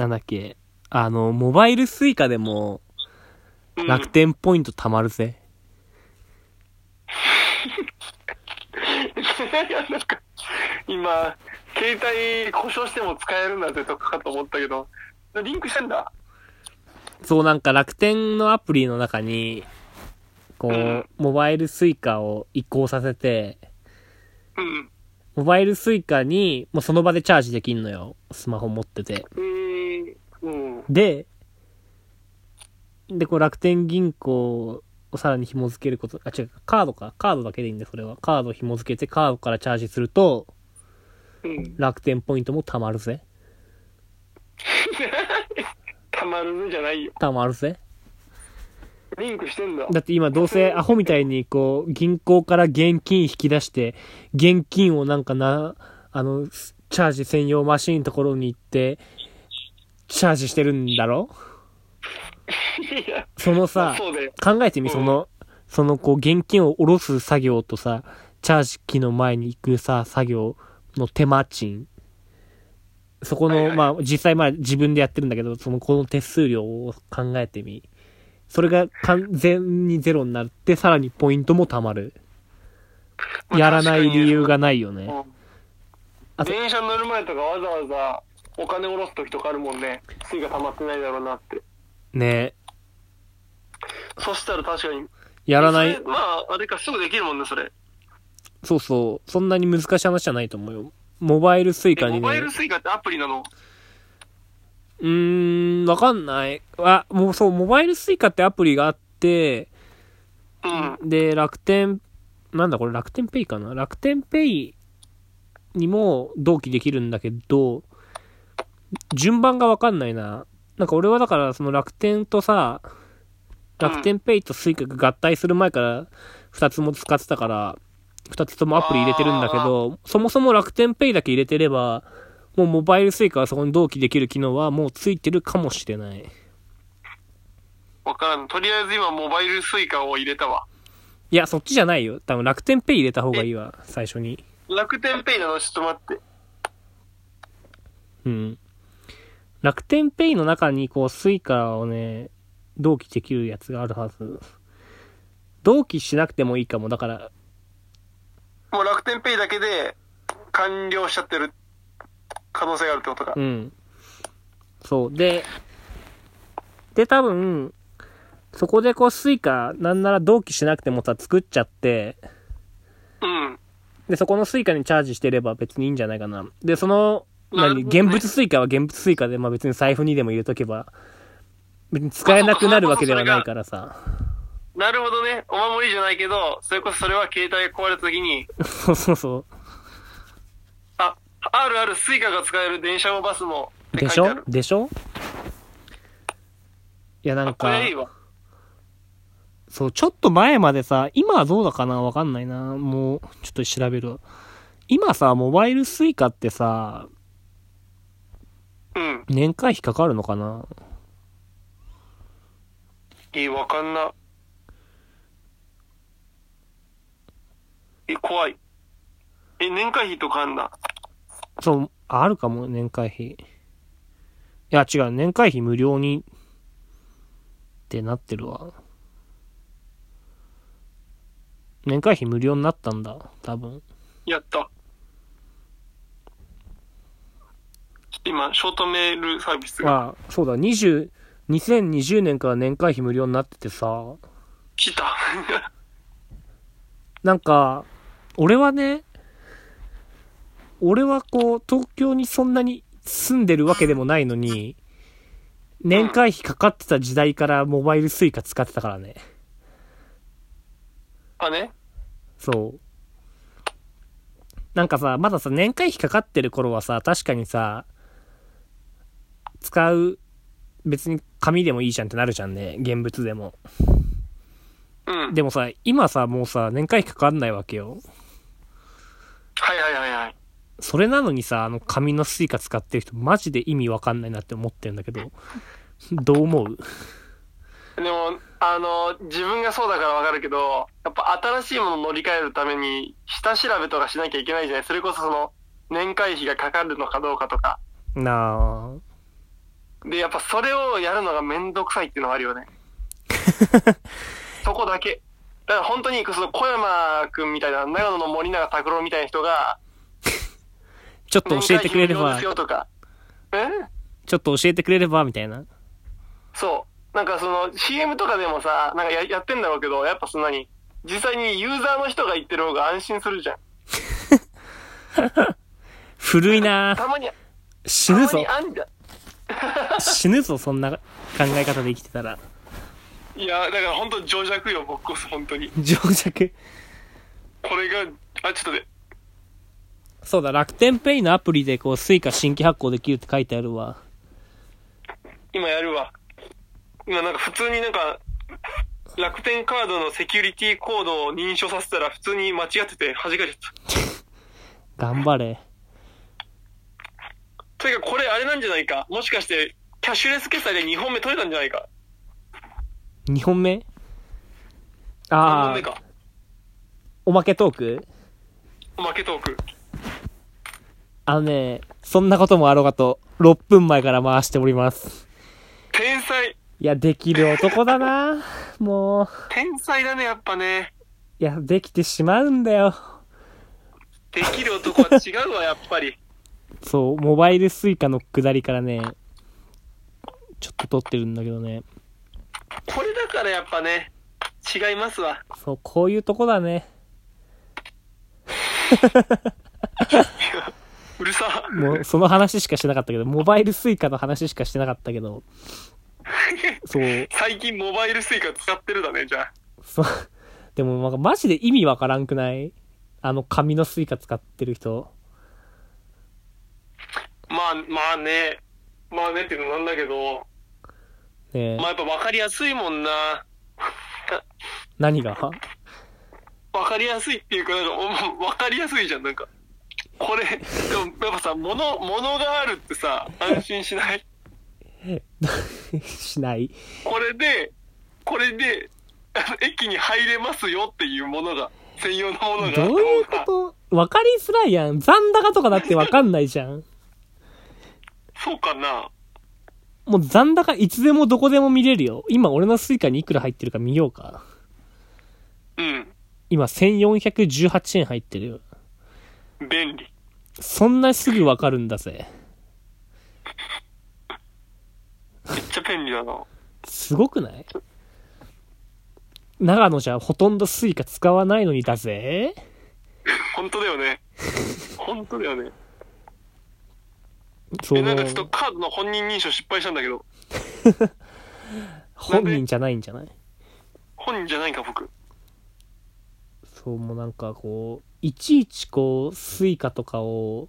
なんだっけ、あの、モバイルスイカでもうん楽天ポイント貯まるぜ。いや、なんか、今、携帯故障しても使えるんだぜとかかと思ったけど、リンクしてんだ。そう、なんか楽天のアプリの中に、こう、うんモバイルスイカを移行させて、うん。モバイルスイカに、もうその場でチャージできんのよ。スマホ持ってて。えー、うん。で、で、こう楽天銀行をさらに紐付けること、あ、違う、カードか。カードだけでいいんだよ、それは。カード紐付けて、カードからチャージすると、うん。楽天ポイントも貯まるぜ。たまるねじゃないよ。貯まるぜ。リンクしてんだ。だって今どうせアホみたいにこう、銀行から現金引き出して、現金をなんかな、あの、チャージ専用マシーンのところに行って、チャージしてるんだろ？そのさ。考えてみ、うんその、そのこう、現金を下ろす作業とさ、チャージ機の前に行くさ、作業の手間賃。そこの、はいはいまあ、実際まあ自分でやってるんだけど、その、この手数料を考えてみ。それが完全にゼロになって、さらにポイントも貯まる。まあやらない理由がないよね。電車乗る前とかわざわざお金下ろす時とかあるもんね。 Suica が溜まってないだろうなって。ねそしたら確かに。やらないそれ。まあ、あれか、すぐできるもんね、それ。そうそう。そんなに難しい話じゃないと思うよ。モバイル Suica にねえモバイル。 Suica ってアプリなの？うーん、わかんない。あ、もうそう、モバイル Suica ってアプリがあって、うん。で、楽天、なんだこれ楽天ペイかな？楽天ペイにも同期できるんだけど、順番がわかんないな。なんか俺はだからその楽天とさ、楽天ペイと Suica が合体する前から二つも使ってたから、二つともアプリ入れてるんだけど、そもそも楽天ペイだけ入れてれば、もうモバイル Suica がそこに同期できる機能はもうついてるかもしれない。わからん。とりあえず今、モバイル Suica を入れたわ。いや、そっちじゃないよ。多分楽天ペイ入れた方がいいわ、最初に。楽天ペイなの？ちょっと待って。うん。楽天ペイの中にこう Suica をね、同期できるやつがあるはず。同期しなくてもいいかも。だから、もう楽天ペイだけで完了しちゃってる可能性があるってことかう。ん。そう。で、で多分、そこでこう Suica、なんなら同期しなくてもさ、作っちゃって、うん。で、そこの Suica にチャージしてれば別にいいんじゃないかな。で、その、何、ね現物 Suica は現物 Suica で、まあ別に財布にでも入れとけば、別に使えなくなるわけではないからさ。なるほどね。お守りじゃないけど、それこそそれは携帯が壊れた時に、そうそうそあ、あるある Suica が使える電車もバスもでしょ？でしょ？いや、なんかれいい、わ。そう、ちょっと前までさ、今はどうだかなわかんないな。もう、ちょっと調べるわ。今さ、モバイル Suica ってさ、うん。年会費かかるのかな？いい、わかんな。え、怖い。え、年会費とかあんだ？そう、あるかも、年会費。いや、違う、年会費無料に、ってなってるわ。年会費無料になったんだ、多分。やった。今、ショートメールサービスがあ、そうだ、20、2020年から年会費無料になっててさ、来た。なんか、俺はね、俺はこう、東京にそんなに住んでるわけでもないのに、年会費かかってた時代からモバイルスイカ使ってたからね。あね。そう。なんかさ、まださ、年会費かかってる頃はさ、確かにさ、使う、別に紙でもいいじゃんってなるじゃんね、現物でも。うん。でもさ、今さ、もうさ、年会費かかんないわけよ。はいはいはいはい。それなのにさ、あの紙の Suica 使ってる人、マジで意味わかんないなって思ってるんだけど、どう思う？でも、あの、自分がそうだからわかるけど、やっぱ新しいもの乗り換えるために、下調べとかしなきゃいけないじゃないそれこそその、年会費がかかるのかどうかとか。なあ。で、やっぱそれをやるのがめんどくさいっていうのがあるよね。そこだけ。だから本当に、その小山くんみたいな、長野の森永拓郎みたいな人が、ちょっと教えてくれればちょっと教えてくれれば、みたいな。そう。なんかその CM とかでもさ、なんかややってんだろうけど、やっぱそんなに、実際にユーザーの人が言ってる方が安心するじゃん。古いなたまに、死ぬぞたまに。あんじゃん。死ぬぞ、そんな考え方で生きてたら。いや、だから本当情弱よ、僕こそ本当に。情弱？これが、あ、ちょっとね、そうだ、楽天ペイのアプリでこう、スイカ新規発行できるって書いてあるわ。今やるわ。今なんか普通になんか、楽天カードのセキュリティコードを認証させたら普通に間違ってて弾かれちゃった。頑張れ。というかこれあれなんじゃないか？もしかして、キャッシュレス決済で2本目取れたんじゃないか？2本目 ?3 ああ、本目か。おまけトーク？おまけトーク。あのね、そんなこともあろうかと、6分前から回しております。天才いや、できる男だなもう。天才だね、やっぱね。いや、できてしまうんだよ。できる男は違うわ、やっぱり。そう、モバイルスイカの下りからね、ちょっと撮ってるんだけどね。これだからやっぱね、違いますわ。そう、こういうとこだね。うるさ。もう、その話しかしてなかったけど、モバイルスイカの話しかしてなかったけど、そう、最近モバイルスイカ使ってるだね、じゃあ。そう、でもマジで意味わからんくない？あの紙のスイカ使ってる人。まあ、まあね。まあねっていうのなんだけど、ねえまあやっぱ分かりやすいもんな。何が？分かりやすいっていうか、なんか、お 分かりやすいじゃん、なんか。これ、でもやっぱさ、物、物があるってさ、安心しない？しない？これで、これで、駅に入れますよっていうものが、専用のものがどういうこと？わかりづらいやん。残高とかだってわかんないじゃん。そうかなもう残高いつでもどこでも見れるよ。今俺のスイカにいくら入ってるか見ようか。うん。今1418円入ってるよ。便利。そんなすぐわかるんだぜ。めっちゃ便利だな。すごくない？長野じゃほとんどスイカ使わないのにだぜ。本当だよね。本当だよね。え、そのなんかちょっとカードの本人認証失敗したんだけど、本人じゃないんじゃない？本人じゃないんか、僕。そう、もうなんかこう、いちいちこう、スイカとかを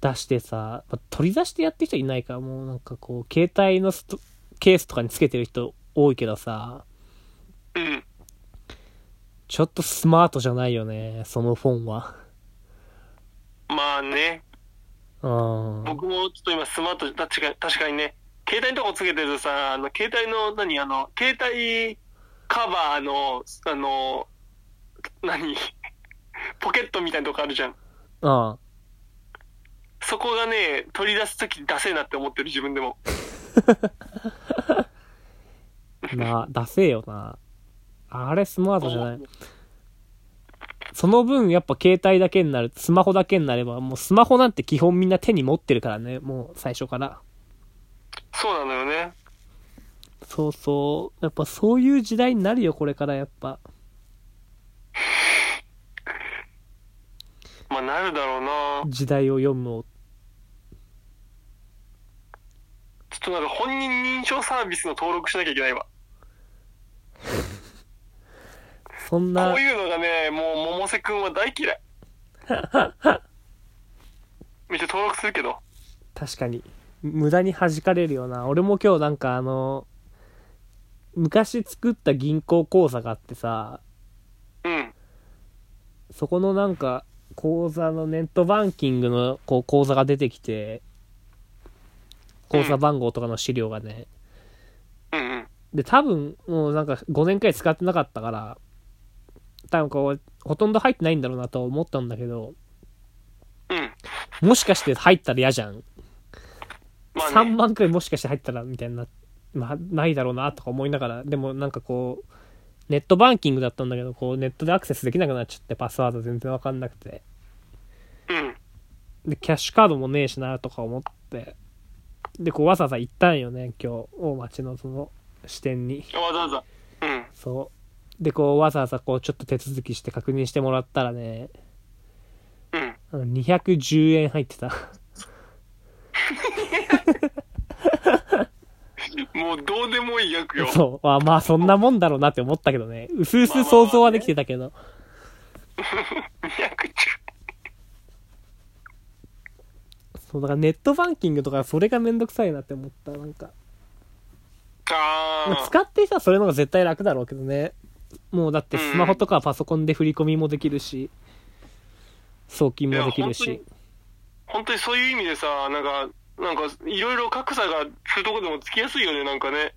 出してさ、まあ取り出してやってる人いないから、もうなんかこう、携帯のストケースとかにつけてる人多いけどさ、うん。ちょっとスマートじゃないよね、そのフォンは。まあね。うん。僕もちょっと今スマート、確かに、確かにね、携帯のとこつけてるとさ、あの、携帯の、何、あの、携帯カバーの、あの、何？ポケットみたいなとこあるじゃん。あそこがね、取り出すときダセえなって思ってる自分でも。あ、なあ、ダセえよな。あれスマートじゃない。その分やっぱ携帯だけになる、スマホだけになれば、もうスマホなんて基本みんな手に持ってるからね、もう最初から。そうなのよね。そうそう。やっぱそういう時代になるよ、これからやっぱ。まあなるだろうな。時代を読むを。ちょっとなんか本人認証サービスの登録しなきゃいけないわ。そんなこう、いうのがね、もう百瀬くんは大嫌い。めっちゃ登録するけど。確かに、無駄に弾かれるよな。俺も今日なんかあの、昔作った銀行口座があってさ、うん。そこのなんか、口座のネットバンキングのこう口座が出てきて、口座番号とかの資料がね。うんうん。で、多分、もうなんか5年くらい使ってなかったから、多分こう、ほとんど入ってないんだろうなと思ったんだけど、うん。もしかして入ったら嫌じゃん？まあ3ね。万くらいもしかして入ったらみたいな、まあ、ないだろうなとか思いながら、でもなんかこう、ネットバンキングだったんだけど、こう、ネットでアクセスできなくなっちゃって、パスワード全然わかんなくて。うん。で、キャッシュカードもねえしなとか思って。で、こう、わざわざ行ったんよね、今日、大町のその、支店に。わざわざ。うん。そう。で、こう、わざわざこう、ちょっと手続きして確認してもらったらね、うん。あの210円入ってた。もうどうでもいい役よ。そう。あまあ、そんなもんだろうなって思ったけどね。うすうす想像はできてたけど。210そう、だからネットバンキングとかそれがめんどくさいなって思った。なんか。まああ使ってさ、それの方が絶対楽だろうけどね。もうだってスマホとかパソコンで振り込みもできるし、送金もできるし。本当にそういう意味でさ、なんか、なんか、いろいろ格差がするとこでもつきやすいよね、なんかね。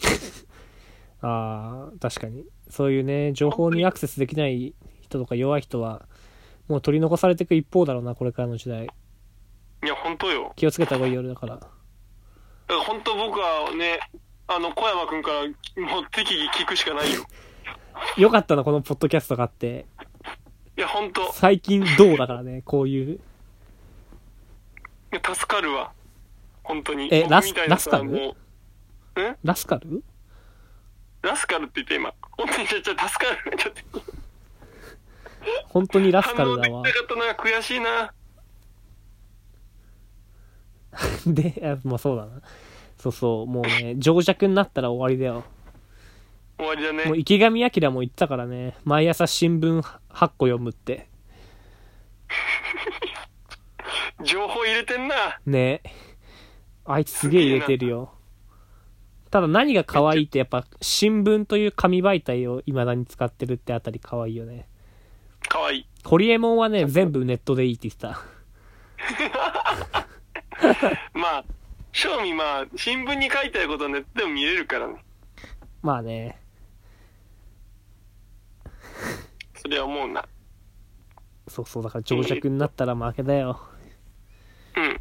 ああ、確かに。そういうね、情報にアクセスできない人とか弱い人は、もう取り残されていく一方だろうな、これからの時代。いや、本当よ。気をつけた方がいいよ、だから。だから本当僕はね、あの、小山くんから、もう適宜聞くしかないよ。よかったな、このポッドキャストがあって。いや、本当い最近どうだからね、こういう。や助かるわ。本当に。えラスラスカル？もう、んラスカル？ラスカルって言って今。本当にちょ、ちょ、助かる。ちょっと、本当にラスカルだわな。かったな。悔しいな。で、あまあそうだな。そうそう、もうね、情弱になったら終わりだよ。終わりだね。もう池上彰も言ってたからね、毎朝新聞8個読むって。情報入れてんな。ねあいつすげえ入れてるよ。ただ何が可愛いってやっぱ新聞という紙媒体を未だに使ってるってあたり可愛いよね。かわいい。ホリエモンはね、全部ネットでいいって言ってた。まあ、正味まあ、新聞に書いてあることはネットでも見れるからね。まあね、それは思うな。そうそうだから情弱になったら負けだよ。うん。